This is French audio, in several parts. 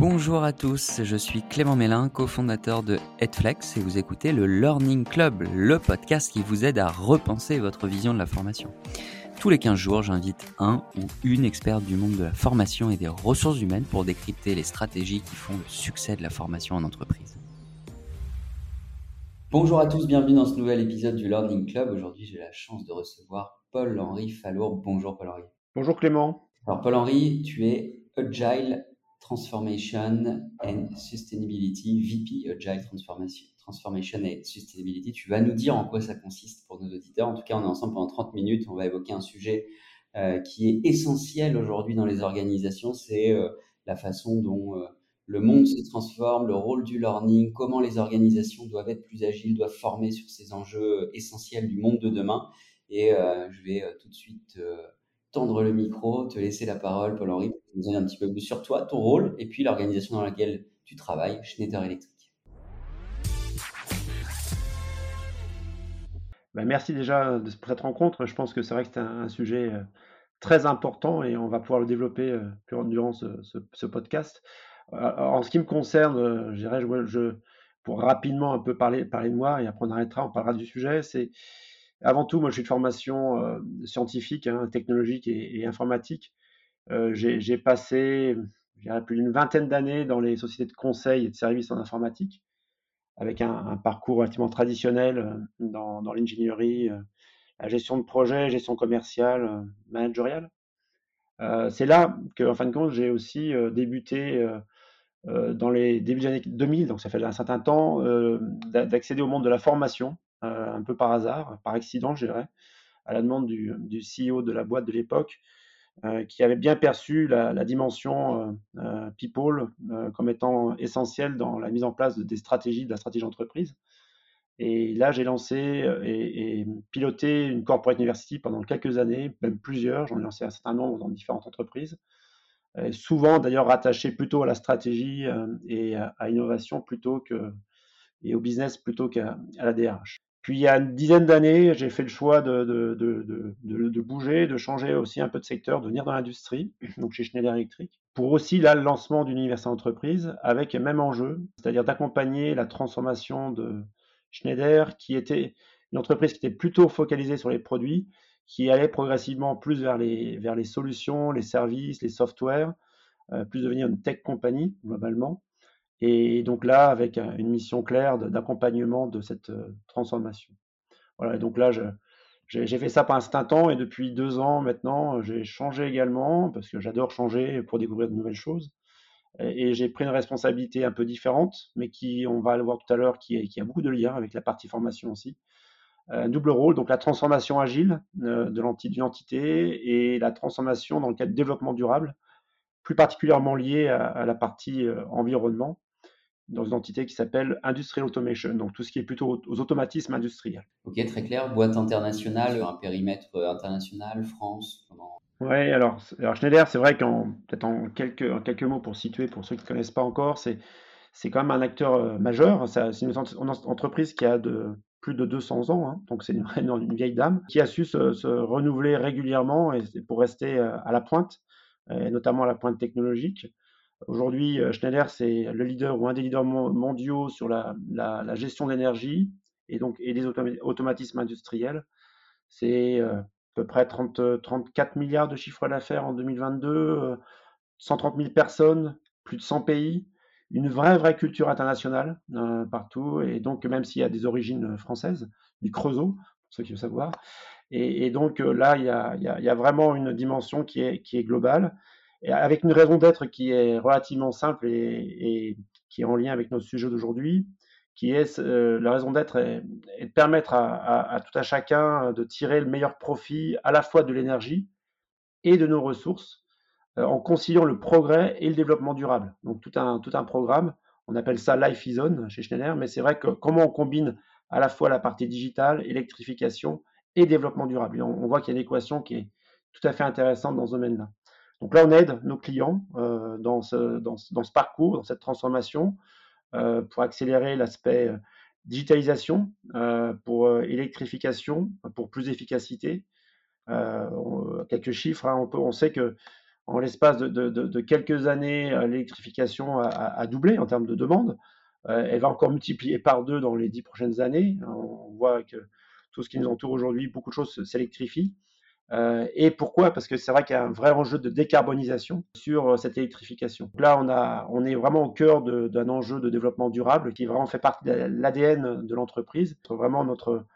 Bonjour à tous, je suis Clément Mélin, cofondateur de Headflex et vous écoutez le Learning Club, le podcast qui vous aide à repenser votre vision de la formation. Tous les 15 jours, j'invite un ou une experte du monde de la formation et des ressources humaines pour décrypter les stratégies qui font le succès de la formation en entreprise. Bonjour à tous, bienvenue dans ce nouvel épisode du Learning Club. Aujourd'hui, j'ai la chance de recevoir Paul-Henri Fallour. Bonjour Paul-Henri. Bonjour Clément. Alors Paul-Henri, tu es Agile Transformation and Sustainability, VP Agile Transformation, Transformation and Sustainability. Tu vas nous dire en quoi ça consiste pour nos auditeurs. En tout cas, on est ensemble pendant 30 minutes. On va évoquer un sujet euh, qui est essentiel aujourd'hui dans les organisations. C'est euh, la façon dont euh, le monde se transforme, le rôle du learning, comment les organisations doivent être plus agiles, doivent former sur ces enjeux essentiels du monde de demain. Et je vais tout de suite tendre le micro, te laisser la parole, Paul-Henri, pour nous dire un petit peu plus sur toi, ton rôle et puis l'organisation dans laquelle tu travailles, Schneider Electric. Ben, merci déjà pour cette rencontre. Je pense que c'est vrai que c'est un, sujet euh, très important et on va pouvoir le développer euh, durant ce, podcast. Euh, en ce qui me concerne, je dirais, je, pour rapidement un peu parler, parler de moi et après on arrêtera, on parlera du sujet, avant tout, moi, je suis de formation euh, scientifique, hein, technologique et, informatique. Euh, j'ai passé, plus d'une vingtaine d'années dans les sociétés de conseil et de services en informatique, avec un, parcours relativement traditionnel euh, dans, l'ingénierie, la gestion de projet, gestion commerciale, managériale. C'est là que, en fin de compte, j'ai aussi débuté dans les débuts des années 2000, donc ça fait un certain temps, d'accéder au monde de la formation euh, un peu par hasard, par accident, je dirais, à la demande du, CEO de la boîte de l'époque, euh, qui avait bien perçu la, dimension euh, people comme étant essentielle dans la mise en place des stratégies, de la stratégie d'entreprise. Et là, j'ai lancé et, piloté une corporate university pendant quelques années, même plusieurs. J'en ai lancé un certain nombre dans différentes entreprises. souvent, d'ailleurs, rattaché plutôt à la stratégie et à, l'innovation plutôt que et au business plutôt qu'à la DRH. Puis il y a une dizaine d'années, j'ai fait le choix de, bouger, de changer aussi un peu de secteur, de venir dans l'industrie, donc chez Schneider Electric, pour aussi là le lancement d'une université entreprise avec le même enjeu, c'est-à-dire d'accompagner la transformation de Schneider, qui était une entreprise qui était plutôt focalisée sur les produits, qui allait progressivement plus vers les, vers les solutions, les services, les softwares, euh, plus devenir une tech compagnie globalement. Et donc là, avec une mission claire d'accompagnement de cette euh, transformation. Voilà, donc là, j'ai fait ça un certain temps et depuis deux ans maintenant, j'ai changé également parce que j'adore changer pour découvrir de nouvelles choses. Et, j'ai pris une responsabilité un peu différente, mais qui, on va le voir tout à l'heure, qui, a beaucoup de liens avec la partie formation aussi. Euh, un double rôle, donc la transformation agile euh, d'une entité et la transformation dans le cadre du développement durable, plus particulièrement liée à la partie environnement dans une entité qui s'appelle Industrial Automation, donc tout ce qui est plutôt aux automatismes industriels. Ok, très clair. Boîte internationale, un périmètre international, France Oui, alors, alors, Schneider, c'est vrai qu'en peut-être en quelques, en quelques mots pour situer, pour ceux qui ne connaissent pas encore, c'est, c'est quand même un acteur euh, majeur. C'est une, entreprise qui a de, plus de 200 ans, hein, donc c'est une, une, vieille dame, qui a su se, renouveler régulièrement et, pour rester euh, à la pointe, et notamment à la pointe technologique. Aujourd'hui, euh, Schneider, c'est le leader ou un des leaders mondiaux sur la, gestion d'énergie et donc et des automatismes industriels. C'est euh, à peu près 30, 34 milliards de chiffre d'affaires en 2022, 130 000 personnes, plus de 100 pays, une vraie, vraie culture internationale euh, partout. Et donc, même s'il y a des origines françaises, du Creusot, pour ceux qui veulent savoir. Et, donc là, il y, a, il y, a, vraiment une dimension qui est, qui est globale avec une raison d'être qui est relativement simple et, qui est en lien avec notre sujet d'aujourd'hui, qui est euh, la raison d'être est, de permettre à, tout à chacun de tirer le meilleur profit à la fois de l'énergie et de nos ressources euh, en conciliant le progrès et le développement durable. Donc tout un, tout un programme, on appelle ça Life is On chez Schneider, mais c'est vrai que comment on combine à la fois la partie digitale, électrification et développement durable. on voit qu'il y a une équation qui est tout à fait intéressante dans ce domaine-là. Donc là, on aide nos clients euh, dans, ce, parcours, dans cette transformation, euh, pour accélérer l'aspect euh, digitalisation, pour électrification, pour plus d'efficacité. quelques chiffres, hein, on, sait que En l'espace de, quelques années, l'électrification a, doublé en termes de demande. elle va encore multiplier par deux dans les dix prochaines années. On voit que tout ce qui nous entoure aujourd'hui, beaucoup de choses s'électrifient. Euh, et pourquoi? Parce que c'est vrai qu'il y a un vrai enjeu de décarbonisation sur euh, cette électrification. là, on, est vraiment au cœur d'un enjeu de développement durable qui vraiment fait partie de l'ADN de l'entreprise, vraiment notre,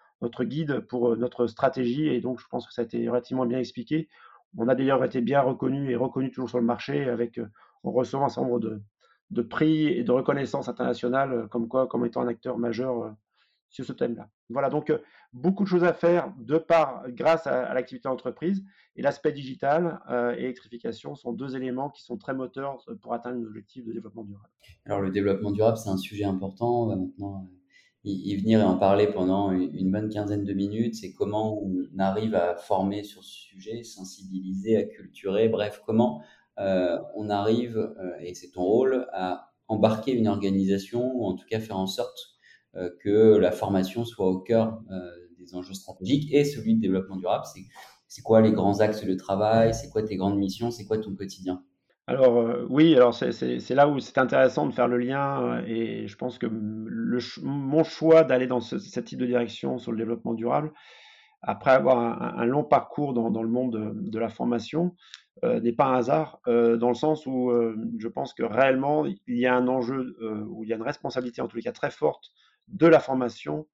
guide pour euh, notre stratégie. Et donc, je pense que ça a été relativement bien expliqué. On a d'ailleurs été bien reconnu et reconnu toujours sur le marché avec, on reçoit un certain nombre de, de prix et de reconnaissance internationale comme quoi, comme étant un acteur majeur sur ce thème-là. Voilà, donc euh, beaucoup de choses à faire de part, grâce à, l'activité d'entreprise et l'aspect digital euh, et électrification sont deux éléments qui sont très moteurs euh, pour atteindre nos objectifs de développement durable. Alors le développement durable, c'est un sujet important. On va maintenant y, venir et en parler pendant une bonne quinzaine de minutes. C'est comment on arrive à former sur ce sujet, sensibiliser, à culturer, bref, comment on arrive, et c'est ton rôle, à embarquer une organisation, ou en tout cas faire en sorte que la formation soit au cœur euh, des enjeux stratégiques et celui de développement durable. C'est quoi les grands axes de travail? C'est quoi tes grandes missions? C'est quoi ton quotidien? Alors euh, oui, alors c'est là où c'est intéressant de faire le lien et je pense que mon choix d'aller dans ce, type de direction sur le développement durable, après avoir un, long parcours dans, le monde de, la formation, n'est pas un hasard, dans le sens où je pense que réellement il y a un enjeu, où il y a une responsabilité en tous les cas très forte de la formation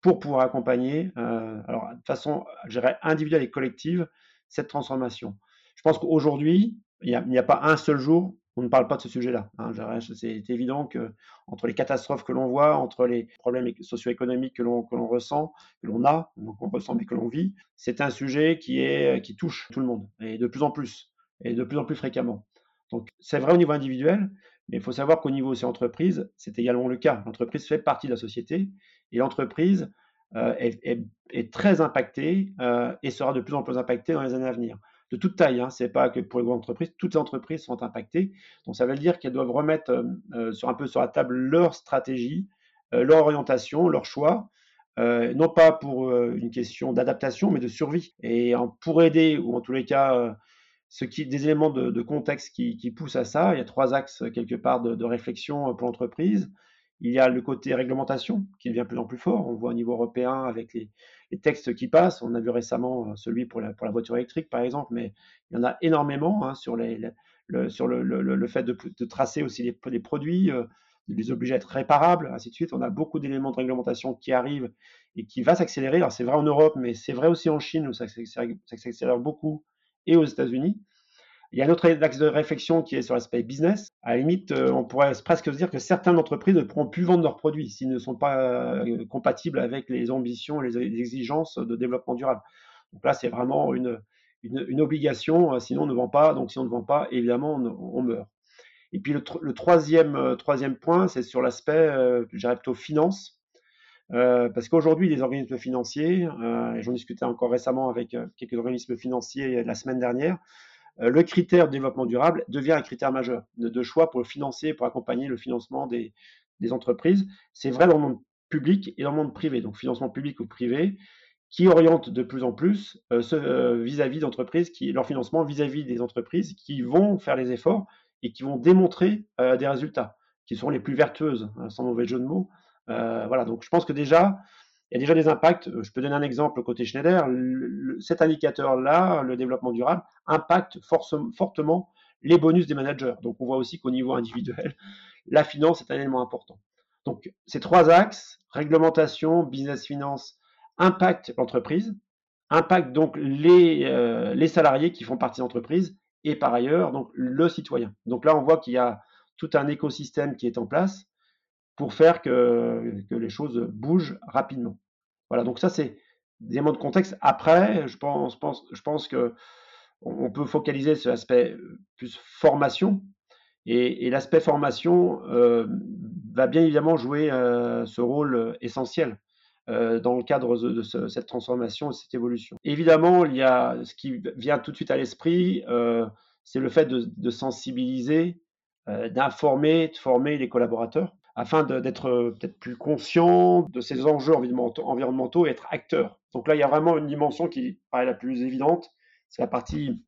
pour pouvoir accompagner, euh, alors de façon, je individuelle et collective, cette transformation. Je pense qu'aujourd'hui, il n'y a, pas un seul jour où on ne parle pas de ce sujet-là. Hein, c'est évident que entre les catastrophes que l'on voit, entre les problèmes socio-économiques que l'on ressent, que l'on a, donc on ressent mais que l'on vit, c'est un sujet qui, est, qui touche tout le monde et de plus en plus et de plus en plus fréquemment. Donc c'est vrai au niveau individuel, mais il faut savoir qu'au niveau aussi entreprise, c'est également le cas. L'entreprise fait partie de la société et l'entreprise euh, est, très impactée euh, et sera de plus en plus impactée dans les années à venir. De toute taille, hein, ce n'est pas que pour les grandes entreprises, toutes les entreprises sont impactées. Donc ça veut dire qu'elles doivent remettre euh, sur un peu sur la table leur stratégie, leur orientation, leur choix, non pas pour une question d'adaptation, mais de survie. Et pour aider, ou en tous les cas ce qui, des éléments de, contexte qui, poussent à ça. Il y a trois axes quelque part de, réflexion pour l'entreprise. Il y a le côté réglementation qui devient de plus en plus fort. On voit au niveau européen avec les, textes qui passent. On a vu récemment euh, celui pour la, pour la, voiture électrique, par exemple, mais il y en a énormément hein, sur, les, le, sur le, le, fait de, tracer aussi les, produits, euh, de les obliger à être réparables, ainsi de suite. On a beaucoup d'éléments de réglementation qui arrivent et qui va s'accélérer. Alors c'est vrai en Europe, mais c'est vrai aussi en Chine où ça s'accélère beaucoup et aux États-Unis. Il y a un autre axe de réflexion qui est sur l'aspect business. À la limite, euh, on pourrait presque se dire que certaines entreprises ne pourront plus vendre leurs produits s'ils ne sont pas euh, compatibles avec les ambitions et les exigences de développement durable. Donc là, c'est vraiment une, obligation, euh, sinon on ne vend pas. Donc si on ne vend pas, évidemment, on, meurt. Et puis le, troisième, troisième point, c'est sur l'aspect, je dirais plutôt finance. Parce qu'aujourd'hui, les organismes financiers, et j'en discutais encore récemment avec quelques organismes financiers la semaine dernière, euh, le critère de développement durable devient un critère majeur de, choix pour financer, pour accompagner le financement des, entreprises. C'est vrai dans le monde public et dans le monde privé, donc financement public ou privé, qui oriente de plus en plus euh, euh, vis-à-vis d'entreprises, leur financement vis-à-vis des entreprises qui vont faire les efforts et qui vont démontrer des résultats, qui seront les plus vertueuses, hein, sans mauvais jeu de mots. Voilà, donc je pense que déjà, il y a déjà des impacts. Euh, je peux donner un exemple côté Schneider. cet indicateur-là, le développement durable, impacte fortement les bonus des managers. Donc on voit aussi qu'au niveau individuel, la finance est un élément important. Donc ces trois axes, réglementation, business finance, impactent l'entreprise, impactent donc les, euh, les salariés qui font partie de l'entreprise et par ailleurs le citoyen. Donc là on voit qu'il y a tout un écosystème qui est en place pour faire que, les choses bougent rapidement. Voilà, donc ça c'est des éléments de contexte. Après, je pense, pense, que on peut focaliser sur l'aspect plus formation. Et, l'aspect formation euh, va bien évidemment jouer euh, ce rôle essentiel euh, dans le cadre de, cette transformation et cette évolution. Évidemment, il y a ce qui vient tout de suite à l'esprit, c'est le fait de sensibiliser, d'informer, de former les collaborateurs afin d'être euh, peut-être plus conscient de ces enjeux environnementaux et être acteur. Donc là, il y a vraiment une dimension qui paraît la plus évidente, c'est la partie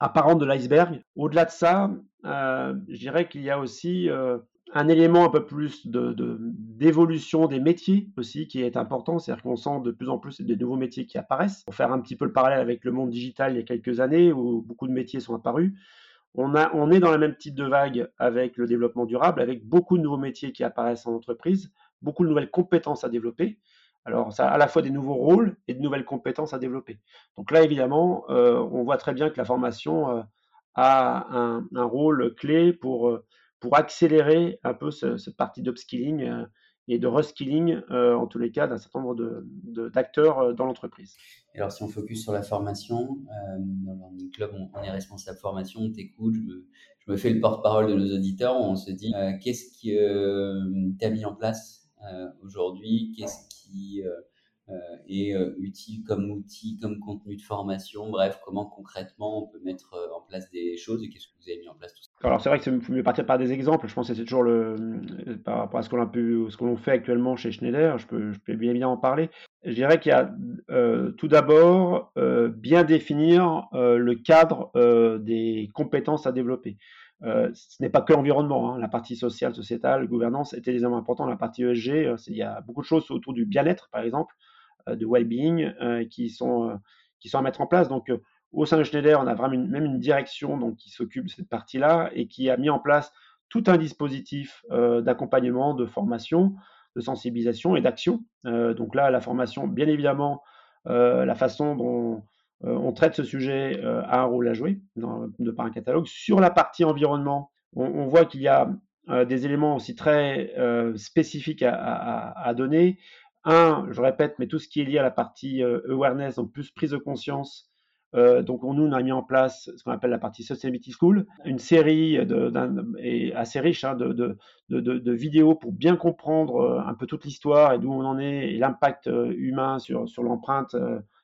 apparente de l'iceberg. Au-delà de ça, je dirais qu'il y a aussi un élément un peu plus d'évolution de, des métiers aussi qui est important, c'est-à-dire qu'on sent de plus en plus des nouveaux métiers qui apparaissent. Pour faire un petit peu le parallèle avec le monde digital il y a quelques années où beaucoup de métiers sont apparus, on, est dans la même type de vague avec le développement durable, avec beaucoup de nouveaux métiers qui apparaissent en entreprise, beaucoup de nouvelles compétences à développer. Alors, ça a à la fois des nouveaux rôles et de nouvelles compétences à développer. Donc là, évidemment, euh, on voit très bien que la formation euh, a un, rôle clé pour euh, pour accélérer un peu cette partie d'upskilling et de reskilling, euh, en tous les cas, d'un certain nombre d'acteurs de, euh, dans l'entreprise. Alors, si on focus sur la formation, dans le Club, on, est responsable formation, on t'écoute, je me, fais le porte-parole de nos auditeurs, on se dit qu'est-ce qui t'a mis en place aujourd'hui, qu'est-ce qui est utile comme outil, comme contenu de formation, bref, comment concrètement on peut mettre en place des choses et qu'est-ce que vous avez mis en place tout ça? Alors c'est vrai que c'est mieux partir par des exemples, je pense que c'est toujours le, par rapport à ce qu'on ce que fait actuellement chez Schneider, je peux, bien bien en parler. Je dirais qu'il y a euh, tout d'abord euh, bien définir euh, le cadre des compétences à développer. ce n'est pas que l'environnement, hein. la partie sociale, sociétale, gouvernance était éléments importants. La partie ESG, il y a beaucoup de choses autour du bien-être, par exemple. Euh, de well-being euh, qui, sont, euh, qui sont à mettre en place. Donc, au sein de Schneider, on a vraiment même une direction donc, qui s'occupe de cette partie-là et qui a mis en place tout un dispositif d'accompagnement, de formation, de sensibilisation et d'action. donc là, la formation, bien évidemment, la façon dont on traite ce sujet a un rôle à jouer de par un catalogue. Sur la partie environnement, on, voit qu'il y a des éléments aussi très spécifiques à, donner un, je répète, mais tout ce qui est lié à la partie euh, awareness, donc plus prise de conscience. Euh, donc on, nous, on a mis en place ce qu'on appelle la partie Sustainability School, une série assez riche hein, de, vidéos pour bien comprendre euh, un peu toute l'histoire et d'où on en est et l'impact humain sur, l'empreinte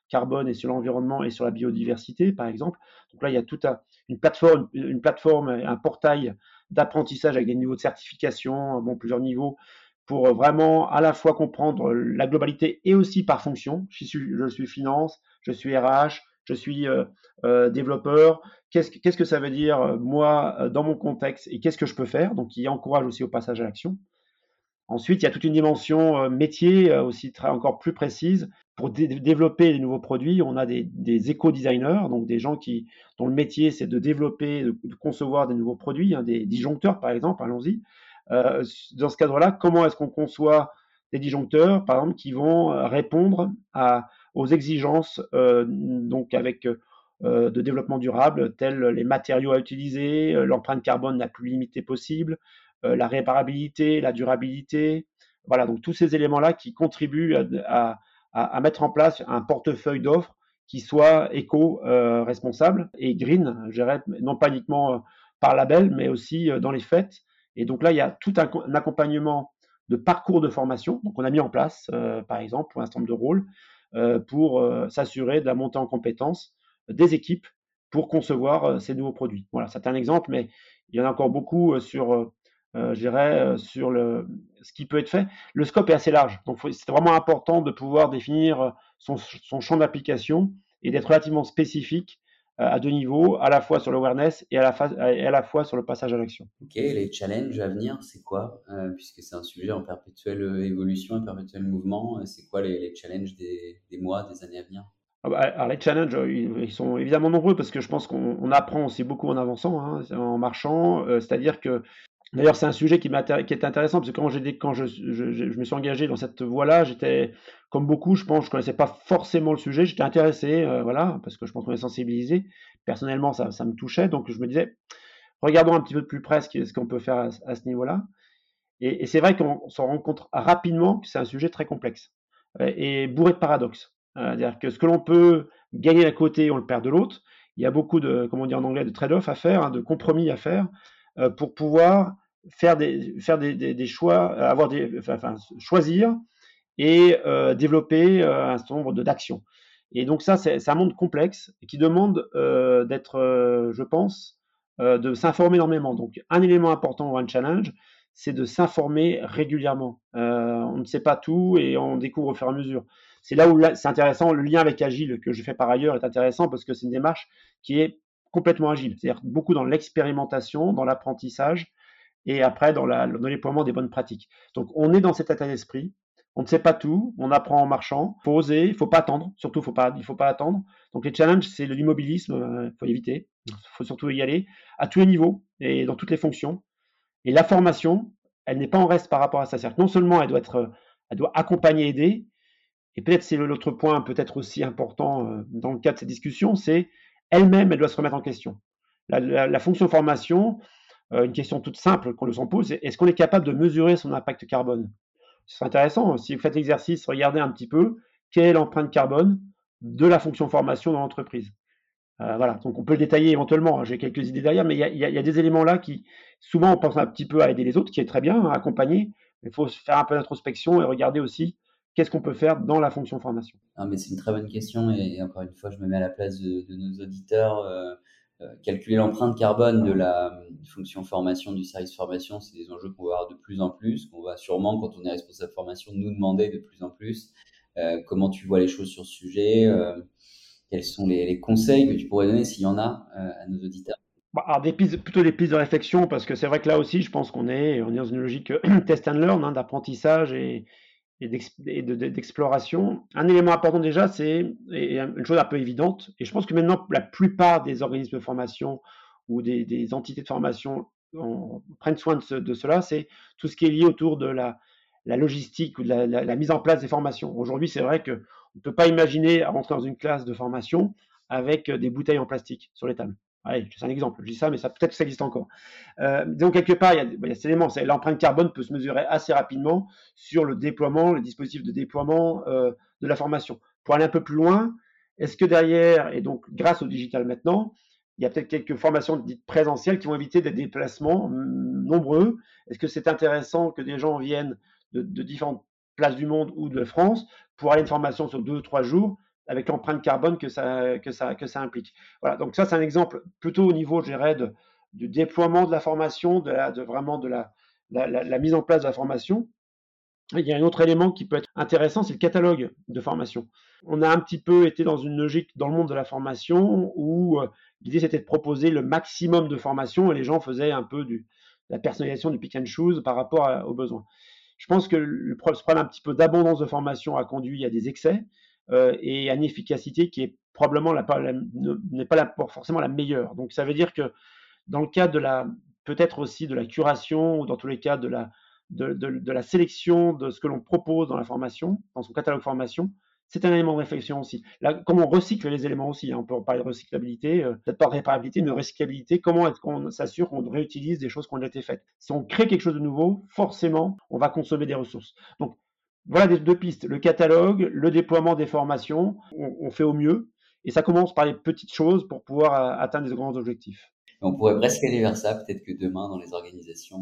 carbone et sur l'environnement et sur la biodiversité, par exemple. Donc là, il y a toute une plateforme, une plateforme, un portail d'apprentissage avec des niveaux de certification, bon, plusieurs niveaux, pour vraiment à la fois comprendre la globalité et aussi par fonction. Je suis, je suis finance, je suis RH, je suis euh, euh, développeur. Qu'est-ce que, ça veut dire, euh, moi, dans mon contexte, et qu'est-ce que je peux faire? Donc, qui encourage aussi au passage à l'action. Ensuite, il y a toute une dimension métier aussi très, encore plus précise. Pour développer les nouveaux produits, on a des, des éco-designers, donc des gens qui, dont le métier, c'est de développer, de, concevoir des nouveaux produits, hein, des disjoncteurs, par exemple, allons-y. Euh, dans ce cadre-là, comment est-ce qu'on conçoit des disjoncteurs, par exemple, qui vont euh, répondre aux exigences euh, donc avec de développement durable, tels les matériaux à utiliser, l'empreinte carbone la plus limitée possible, la réparabilité, la durabilité. Voilà, donc tous ces éléments-là qui contribuent à, mettre en place un portefeuille d'offres qui soit éco-responsable et green, je dirais, non pas uniquement par label, mais aussi dans les faits, et donc là, il y a tout un, accompagnement de parcours de formation. Donc on a mis en place, euh, par exemple, un certain nombre de rôles euh, pour euh, s'assurer de la montée en compétences des équipes pour concevoir ces nouveaux produits. Voilà, c'est un exemple, mais il y en a encore beaucoup sur, sur le, ce qui peut être fait. Le scope est assez large, donc c'est vraiment important de pouvoir définir son, champ d'application et d'être relativement spécifique à deux niveaux, à la fois sur l'awareness et à la, et à la fois sur le passage à l'action. Ok, les challenges à venir, c'est quoi euh, Puisque c'est un sujet en perpétuelle euh, évolution, en perpétuel mouvement, c'est quoi les, les challenges des, des, mois, des années à venir? Ah bah, alors les challenges, ils sont évidemment nombreux parce que je pense qu'on apprend aussi beaucoup en avançant, hein, en marchant. C'est-à-dire que D'ailleurs, c'est un sujet qui, qui est intéressant parce que quand, quand je, je, je, me suis engagé dans cette voie-là, j'étais, comme beaucoup, je pense, je connaissais pas forcément le sujet. J'étais intéressé, euh, voilà, parce que je pense qu'on est sensibilisé. Personnellement, ça, ça, me touchait, donc je me disais, regardons un petit peu de plus près ce qu'on peut faire à, ce niveau-là. Et, c'est vrai qu'on s'en rend compte rapidement que c'est un sujet très complexe euh, et bourré de paradoxes. Euh, c'est-à-dire que ce que l'on peut gagner d'un côté, on le perd de l'autre. Il y a beaucoup de, comment on dit en anglais, de trade-off à faire, hein, de compromis à faire pour pouvoir faire des, faire des, des, choix, avoir des, enfin, choisir et euh, développer euh, un certain nombre d'actions. Et donc ça, c'est un monde complexe qui demande euh, d'être, euh, je pense, euh, de s'informer énormément. Donc un élément important ou un challenge, c'est de s'informer régulièrement. on ne sait pas tout et on découvre au fur et à mesure. C'est là où c'est intéressant, le lien avec Agile que je fais par ailleurs est intéressant parce que c'est une démarche qui est complètement agile, c'est-à-dire beaucoup dans l'expérimentation, dans l'apprentissage et après dans, la, le déploiement des bonnes pratiques. Donc on est dans cet état d'esprit. On ne sait pas tout, on apprend en marchant. Il faut oser, il faut pas attendre. Surtout, faut pas, il faut pas attendre. Donc les challenges, c'est l'immobilisme, il euh, faut éviter. Il faut surtout y aller à tous les niveaux et dans toutes les fonctions. Et la formation, elle n'est pas en reste par rapport à ça. C'est-à-dire que non seulement elle doit être, elle doit accompagner, aider, et peut-être c'est l'autre point peut-être aussi important euh, dans le cadre de cette discussion, c'est elle-même, elle doit se remettre en question. La, fonction formation, euh, une question toute simple qu'on nous en pose, est-ce qu'on est capable de mesurer son impact carbone? C'est intéressant, si vous faites l'exercice, regardez un petit peu quelle est l'empreinte carbone de la fonction formation dans l'entreprise. Euh, voilà, donc on peut le détailler éventuellement, hein, j'ai quelques idées derrière, mais il y, a, des éléments là qui, souvent on pense un petit peu à aider les autres, qui est très bien, à accompagner, il faut faire un peu d'introspection et regarder aussi qu'est-ce qu'on peut faire dans la fonction formation? Mais C'est une très bonne question et, encore une fois, je me mets à la place de, nos auditeurs. Euh, euh, calculer l'empreinte carbone de la fonction formation du service formation, c'est des enjeux qu'on va avoir de plus en plus, qu'on va sûrement, quand on est responsable formation, nous demander de plus en plus. Euh, comment tu vois les choses sur ce sujet Quels sont les, conseils que tu pourrais donner, s'il y en a, à nos auditeurs? Bah, alors des pistes, plutôt des pistes de réflexion, parce que c'est vrai que là aussi, je pense qu'on est, on est dans une logique test and learn, hein, d'apprentissage et, et d'exploration. Un élément important déjà, c'est une chose un peu évidente, et je pense que maintenant la plupart des organismes de formation ou des, entités de formation prennent soin de, cela, c'est tout ce qui est lié autour de la, logistique ou de la, mise en place des formations. Aujourd'hui, c'est vrai qu'on ne peut pas imaginer rentrer dans une classe de formation avec des bouteilles en plastique sur les tables c'est un exemple, je dis ça, mais ça peut-être ça existe encore. Euh, donc quelque part, il y a, il y a cet élément, l'empreinte carbone peut se mesurer assez rapidement sur le déploiement, le dispositif de déploiement euh, de la formation. Pour aller un peu plus loin, est-ce que derrière, et donc grâce au digital maintenant, il y a peut-être quelques formations dites présentielles qui vont éviter des déplacements nombreux Est-ce que c'est intéressant que des gens viennent de, de différentes places du monde ou de France pour aller à une formation sur deux ou trois jours avec l'empreinte carbone que ça, que, ça, que ça implique. Voilà, donc ça c'est un exemple plutôt au niveau, je dirais, de, du déploiement de la formation, de, la, vraiment de la, la, mise en place de la formation. Il y a un autre élément qui peut être intéressant, c'est le catalogue de formation. On a un petit peu été dans une logique dans le monde de la formation où euh, l'idée c'était de proposer le maximum de formation et les gens faisaient un peu du, la personnalisation du pick and choose par rapport aux besoins. Je pense que le problème un petit peu d'abondance de formation a conduit à des excès. Euh, et une efficacité qui est probablement n'est pas forcément la meilleure. Donc ça veut dire que dans le cas de la peut-être aussi de la curation ou dans tous les cas de la de, la sélection de ce que l'on propose dans la formation, dans son catalogue formation, c'est un élément de réflexion aussi. Là, comment on recycle les éléments aussi, hein, on peut parler de recyclabilité, euh, peut-être pas de réparabilité, mais de recyclabilité, comment est-ce qu'on s'assure qu'on réutilise des choses qui ont déjà été faites? Si on crée quelque chose de nouveau, forcément, on va consommer des ressources. Donc, voilà des deux pistes, le catalogue, le déploiement des formations, on, fait au mieux, et ça commence par les petites choses pour pouvoir euh, atteindre des grands objectifs. On pourrait presque aller vers ça, peut-être que demain dans les organisations,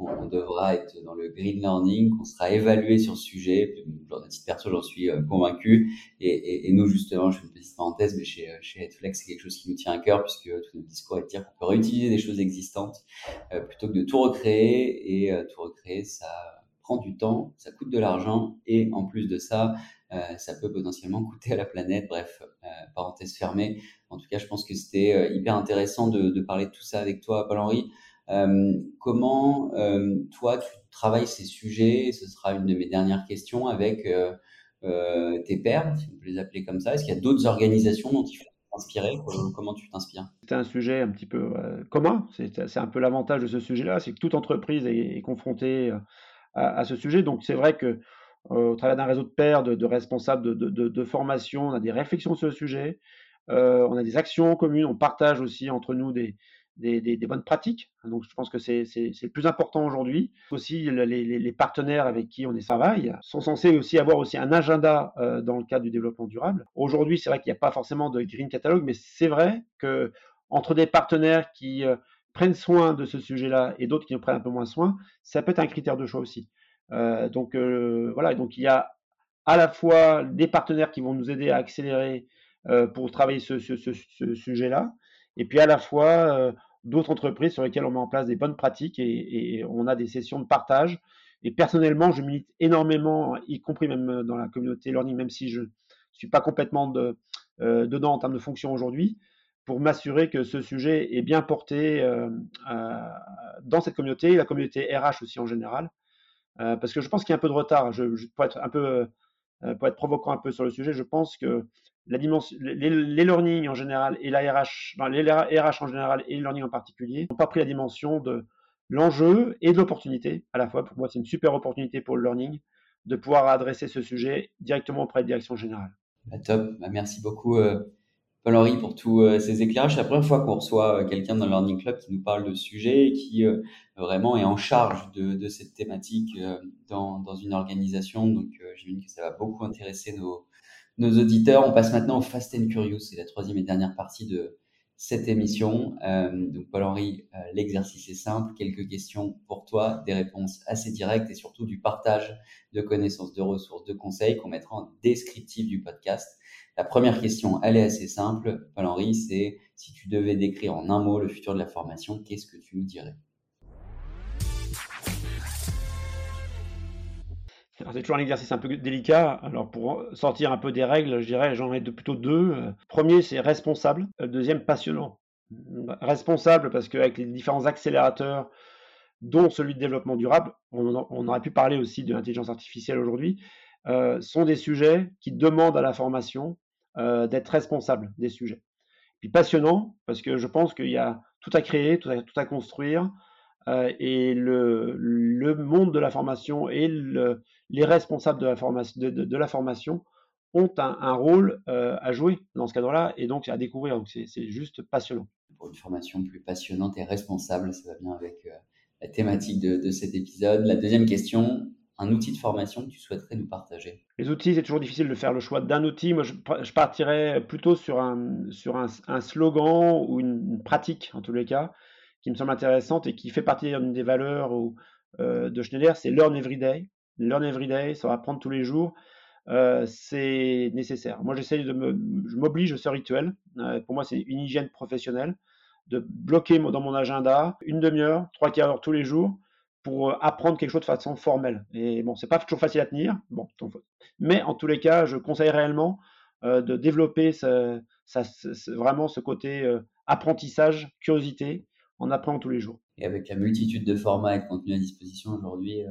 euh, on, devra être dans le green learning, qu'on sera évalué sur ce sujet. Genre, à titre perso, j'en suis euh, convaincu. Et, nous, justement, je fais une petite parenthèse, mais chez, chez Headflex, c'est quelque chose qui nous tient à cœur, puisque tout notre discours est de dire qu'on peut réutiliser des choses existantes plutôt que de tout recréer. Et tout recréer, ça prend du temps, ça coûte de l'argent et en plus de ça, euh, ça peut potentiellement coûter à la planète. Bref, euh, parenthèse fermée. En tout cas, je pense que c'était euh, hyper intéressant de, parler de tout ça avec toi, Paul-Henri. comment toi tu travailles ces sujets? Ce sera une de mes dernières questions avec tes pairs, si on peut les appeler comme ça. Est-ce qu'il y a d'autres organisations dont il faut s'inspirer Comment tu t'inspires? C'est un sujet un petit peu commun. C'est un peu l'avantage de ce sujet-là, c'est que toute entreprise est confrontée à, ce sujet. Donc c'est vrai que euh, au travers d'un réseau de pairs, de, responsables de, de, formation, on a des réflexions sur le sujet, euh, on a des actions communes, on partage aussi entre nous des, bonnes pratiques. Donc, je pense que c'est le plus important aujourd'hui. Aussi, les, partenaires avec qui on travaille sont censés aussi avoir aussi un agenda euh, dans le cadre du développement durable. Aujourd'hui, c'est vrai qu'il n'y a pas forcément de green catalogue, mais c'est vrai que entre des partenaires qui prennent soin de ce sujet-là et d'autres qui en prennent un peu moins soin, ça peut être un critère de choix aussi. Euh, donc euh, voilà, donc il y a à la fois des partenaires qui vont nous aider à accélérer euh, pour travailler ce, sujet-là, et puis à la fois d'autres entreprises sur lesquelles on met en place des bonnes pratiques et, on a des sessions de partage. Et personnellement, je milite énormément, y compris même dans la communauté learning, même si je ne suis pas complètement de, dedans en termes de fonction aujourd'hui. Pour m'assurer que ce sujet est bien porté dans cette communauté, la communauté RH aussi en général, parce que je pense qu'il y a un peu de retard. Je, pour être un peu, pour être provoquant un peu sur le sujet, je pense que la dimension, les, learning en général et la RH, les RH en général et le learning en particulier, n'ont pas pris la dimension de l'enjeu et de l'opportunité à la fois. Pour moi, c'est une super opportunité pour le learning de pouvoir adresser ce sujet directement auprès de la direction générale. Bah, top, bah, merci beaucoup euh, Paul-Henri pour tous euh, ces éclairages. C'est la première fois qu'on reçoit euh, quelqu'un dans le Learning Club qui nous parle de sujet et qui vraiment est en charge de, cette thématique dans, dans, une organisation. Donc j'imagine que ça va beaucoup intéresser nos, nos auditeurs. On passe maintenant au Fast and Curious, c'est la troisième et dernière partie de cette émission. Euh, donc Paul-Henri, euh, l'exercice est simple, quelques questions pour toi, des réponses assez directes et surtout du partage de connaissances, de ressources, de conseils qu'on mettra en descriptif du podcast. La première question, elle est assez simple, Paul-Henri, c'est si tu devais décrire en un mot le futur de la formation, qu'est-ce que tu nous dirais? C'est toujours un exercice un peu délicat. Alors, pour sortir un peu des règles, je dirais, j'en ai plutôt deux. Premier, c'est responsable. Le deuxième, passionnant. Responsable, parce qu'avec les différents accélérateurs, dont celui de développement durable, on, aurait pu parler aussi de l'intelligence artificielle aujourd'hui, euh, sont des sujets qui demandent à la formation euh, d'être responsable des sujets. Puis passionnant, parce que je pense qu'il y a tout à créer, tout à, construire, euh, et le, monde de la formation et le, les responsables de la, formation, ont un, rôle à jouer dans ce cadre-là et donc à découvrir. Donc c'est juste passionnant. Pour une formation plus passionnante et responsable, ça va bien avec la thématique de, cet épisode. La deuxième question, un outil de formation que tu souhaiterais nous partager? Les outils, c'est toujours difficile de faire le choix d'un outil. Moi, je, partirais plutôt sur, un, sur un, slogan ou une, pratique, en tous les cas, qui me semble intéressante et qui fait partie d'une des valeurs euh, de Schneider, c'est Learn Every Day learn every day, ça va apprendre tous les jours, euh, c'est nécessaire. Moi, j'essaie de me, je m'oblige à ce rituel. Euh, pour moi, c'est une hygiène professionnelle de bloquer dans mon agenda une demi-heure, trois quarts d'heure tous les jours pour euh, apprendre quelque chose de façon formelle. Et bon, c'est pas toujours facile à tenir. Bon, mais en tous les cas, je conseille réellement de développer vraiment ce côté apprentissage, curiosité, en apprenant tous les jours. Et avec la multitude de formats et de contenus à disposition aujourd'hui,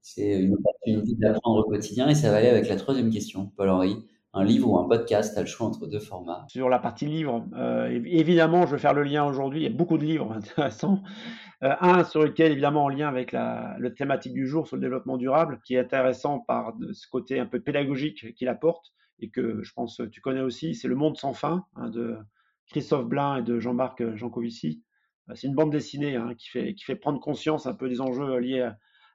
c'est une opportunité d'apprendre au quotidien et ça va aller avec la troisième question, Paul-Henri. Un livre ou un podcast, tu as le choix entre deux formats. Sur la partie livre, euh, évidemment, je vais faire le lien aujourd'hui. Il y a beaucoup de livres intéressants. Euh, un sur lequel, évidemment, en lien avec la, thématique du jour sur le développement durable, qui est intéressant par ce côté un peu pédagogique qu'il apporte et que je pense tu connais aussi, c'est Le Monde sans fin hein, de Christophe Blain et de Jean-Marc Jancovici. Euh, c'est une bande dessinée hein, qui, fait, prendre conscience un peu des enjeux liés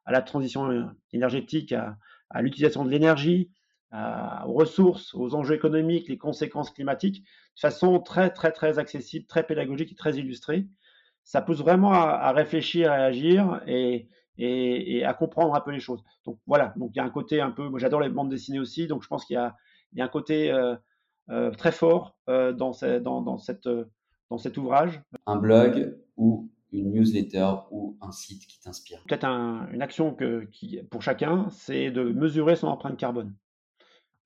à la transition énergétique, à, l'utilisation de l'énergie, aux ressources, aux enjeux économiques, les conséquences climatiques, de façon très, très, très accessible, très pédagogique et très illustrée. Ça pousse vraiment à, réfléchir, à agir et, et, à comprendre un peu les choses. Donc voilà, donc il y a un côté un peu, moi j'adore les bandes dessinées aussi, donc je pense qu'il y a, il y a un côté euh, euh, très fort euh, dans, dans, dans, cette, dans cet ouvrage. Un blog ou une newsletter ou un site qui t'inspire Peut-être une action que, qui, pour chacun, c'est de mesurer son empreinte carbone.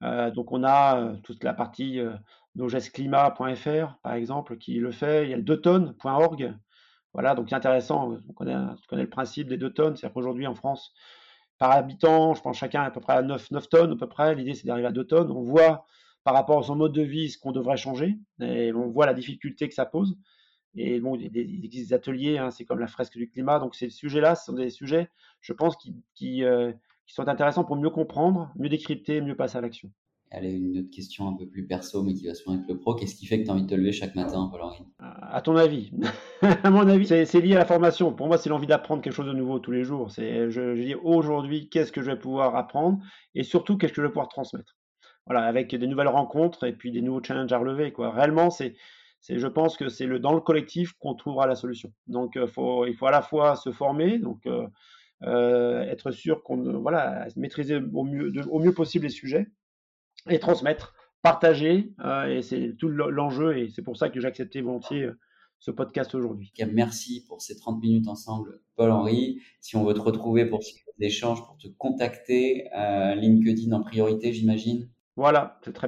Euh, donc on a euh, toute la partie euh, nogesclimat.fr par exemple qui le fait. Il y a le 2 tonnes.org. Voilà, donc c'est intéressant. On connaît, le principe des 2 tonnes. C'est-à-dire qu'aujourd'hui en France, par habitant, je pense chacun à peu près à 9, 9 tonnes à peu près. L'idée c'est d'arriver à 2 tonnes. On voit par rapport à son mode de vie ce qu'on devrait changer et on voit la difficulté que ça pose. Et bon, il existe des ateliers, hein, c'est comme la fresque du climat. Donc ces sujets-là, ce sont des sujets, je pense, qui, qui, sont intéressants pour mieux comprendre, mieux décrypter, mieux passer à l'action. Allez, une autre question un peu plus perso, mais qui va souvent avec le pro. Qu'est-ce qui fait que tu as envie de te lever chaque matin, Paul-Henri À ton avis À mon avis, c'est lié à la formation. Pour moi, c'est l'envie d'apprendre quelque chose de nouveau tous les jours. C'est, je, je dis aujourd'hui, qu'est-ce que je vais pouvoir apprendre et surtout, qu'est-ce que je vais pouvoir transmettre? Voilà, avec des nouvelles rencontres et puis des nouveaux challenges à relever. Quoi. Réellement, c'est c'est, je pense que c'est le, dans le collectif qu'on trouvera la solution. Donc, euh, faut, il faut à la fois se former, donc euh, euh, être sûr qu'on voilà, maîtriser au mieux, au mieux possible les sujets et transmettre, partager. et c'est tout l'enjeu et c'est pour ça que j'ai accepté volontiers ce podcast aujourd'hui. Merci pour ces 30 minutes ensemble, Paul-Henri. Si on veut te retrouver pour ces échanges, pour te contacter, LinkedIn en priorité, j'imagine. Voilà, c'est très